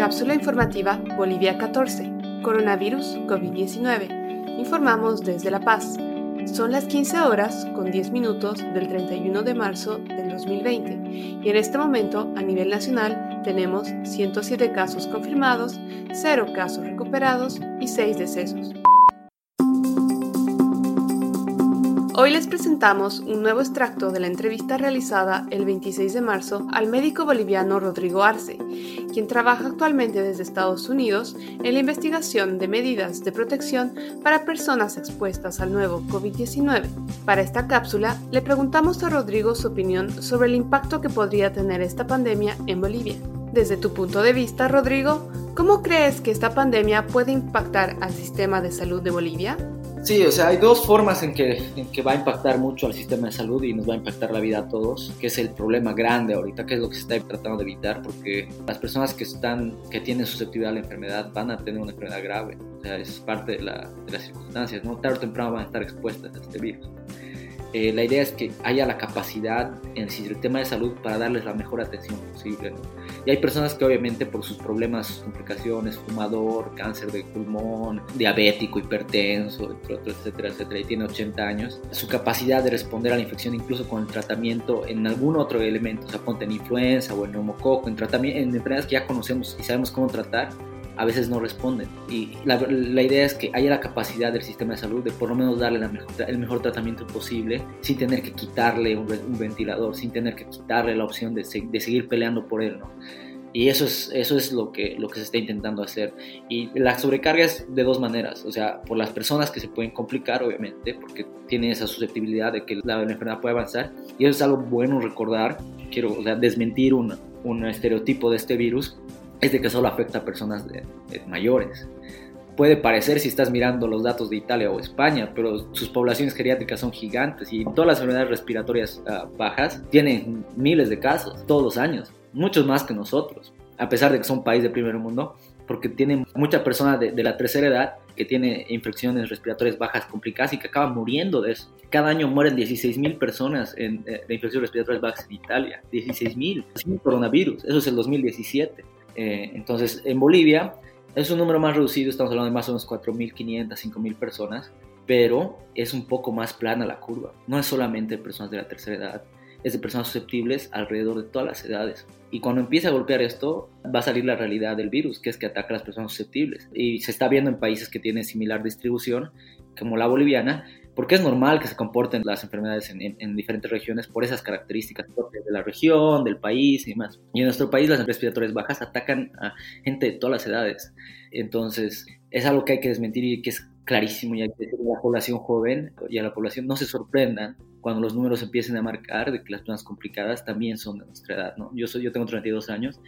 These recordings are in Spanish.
Cápsula informativa Bolivia 14. Coronavirus COVID-19. Informamos desde La Paz. Son las 15 horas con 10 minutos del 31 de marzo del 2020 y en este momento a nivel nacional tenemos 107 casos confirmados, 0 casos recuperados y 6 decesos. Hoy les presentamos un nuevo extracto de la entrevista realizada el 26 de marzo al médico boliviano Rodrigo Arce, quien trabaja actualmente desde Estados Unidos en la investigación de medidas de protección para personas expuestas al nuevo COVID-19. Para esta cápsula, le preguntamos a Rodrigo su opinión sobre el impacto que podría tener esta pandemia en Bolivia. Desde tu punto de vista, Rodrigo, ¿cómo crees que esta pandemia puede impactar al sistema de salud de Bolivia? Sí, o sea, hay dos formas en que, en que va a impactar mucho al sistema de salud y nos va a impactar la vida a todos, que es el problema grande ahorita, que es lo que se está tratando de evitar, porque las personas que están, que tienen susceptibilidad a la enfermedad van a tener una enfermedad grave, o sea, es parte de, la, de las circunstancias, ¿no? Tarde o temprano van a estar expuestas a este virus. Eh, la idea es que haya la capacidad en el sistema de salud para darles la mejor atención posible. Y hay personas que obviamente por sus problemas, sus complicaciones, fumador, cáncer de pulmón, diabético, hipertenso, etcétera, etcétera, y tiene 80 años, su capacidad de responder a la infección incluso con el tratamiento en algún otro elemento, o sea, ponte en influenza o en neumococo, en, en enfermedades que ya conocemos y sabemos cómo tratar, a veces no responden. Y la, la, idea es que haya la capacidad del sistema de salud de por lo menos darle la mejor, el mejor tratamiento posible sin tener que quitarle un, un, ventilador, sin tener que quitarle la opción de, de seguir peleando por él. ¿no? Y eso es, eso es lo, que, lo que se está intentando hacer. Y la sobrecarga es de dos maneras. O sea, por las personas que se pueden complicar, obviamente, porque tienen esa susceptibilidad de que la, enfermedad puede avanzar. Y eso es algo bueno recordar. Quiero o sea, desmentir un, un estereotipo de este virus es de que solo afecta a personas de, de mayores. Puede parecer si estás mirando los datos de Italia o España, pero sus poblaciones geriátricas son gigantes y todas las enfermedades respiratorias uh, bajas tienen miles de casos todos los años, muchos más que nosotros, a pesar de que son país de primer mundo, porque tienen mucha persona de, de, la tercera edad que tiene infecciones respiratorias bajas complicadas y que acaban muriendo de eso. Cada año mueren 16 mil personas en, eh, de infecciones respiratorias bajas en Italia. 16 mil. Sin coronavirus. Eso es el 2017. Eh, entonces, en Bolivia es un número más reducido, estamos hablando de más o menos 4.500, 5.000 personas, pero es un poco más plana la curva. No es solamente personas de la tercera edad, es de personas susceptibles alrededor de todas las edades. Y cuando empiece a golpear esto, va a salir la realidad del virus, que es que ataca a las personas susceptibles. Y se está viendo en países que tienen similar distribución, como la boliviana, porque es normal que se comporten las enfermedades en, en, en, diferentes regiones por esas características propias de la región, del país y demás. Y en nuestro país las respiratorias bajas atacan a gente de todas las edades. Entonces, es algo que hay que desmentir y que es clarísimo y hay que decirle a la población joven y a la población no se sorprendan cuando los números empiecen a marcar de que las personas complicadas también son de nuestra edad, ¿no? Yo, soy, yo tengo 32 años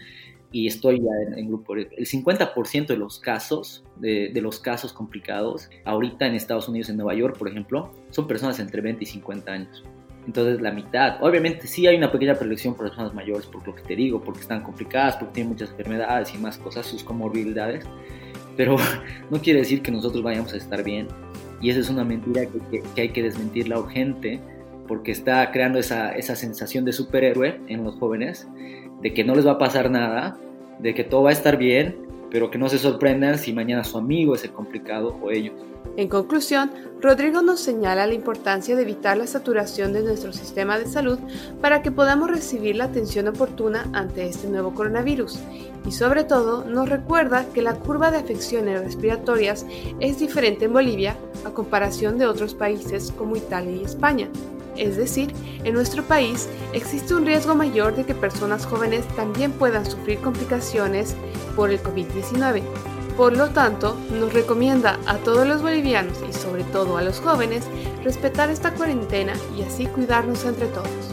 y estoy ya en, en grupo. El 50% de los casos, de, de, los casos complicados, ahorita en Estados Unidos, en Nueva York, por ejemplo, son personas entre 20 y 50 años. Entonces, la mitad. Obviamente, sí hay una pequeña prelección por personas mayores, por lo que te digo, porque están complicadas, porque tienen muchas enfermedades y más cosas, sus comorbilidades. Pero no quiere decir que nosotros vayamos a estar bien. Y esa es una mentira que, que, que hay que desmentirla urgente, porque está creando esa, esa sensación de superhéroe en los jóvenes de que no les va a pasar nada, de que todo va a estar bien, pero que no se sorprendan si mañana su amigo es el complicado o ellos. En conclusión, Rodrigo nos señala la importancia de evitar la saturación de nuestro sistema de salud para que podamos recibir la atención oportuna ante este nuevo coronavirus y sobre todo nos recuerda que la curva de afecciones respiratorias es diferente en Bolivia a comparación de otros países como Italia y España. Es decir, en nuestro país existe un riesgo mayor de que personas jóvenes también puedan sufrir complicaciones por el COVID-19. Por lo tanto, nos recomienda a todos los bolivianos y sobre todo a los jóvenes respetar esta cuarentena y así cuidarnos entre todos.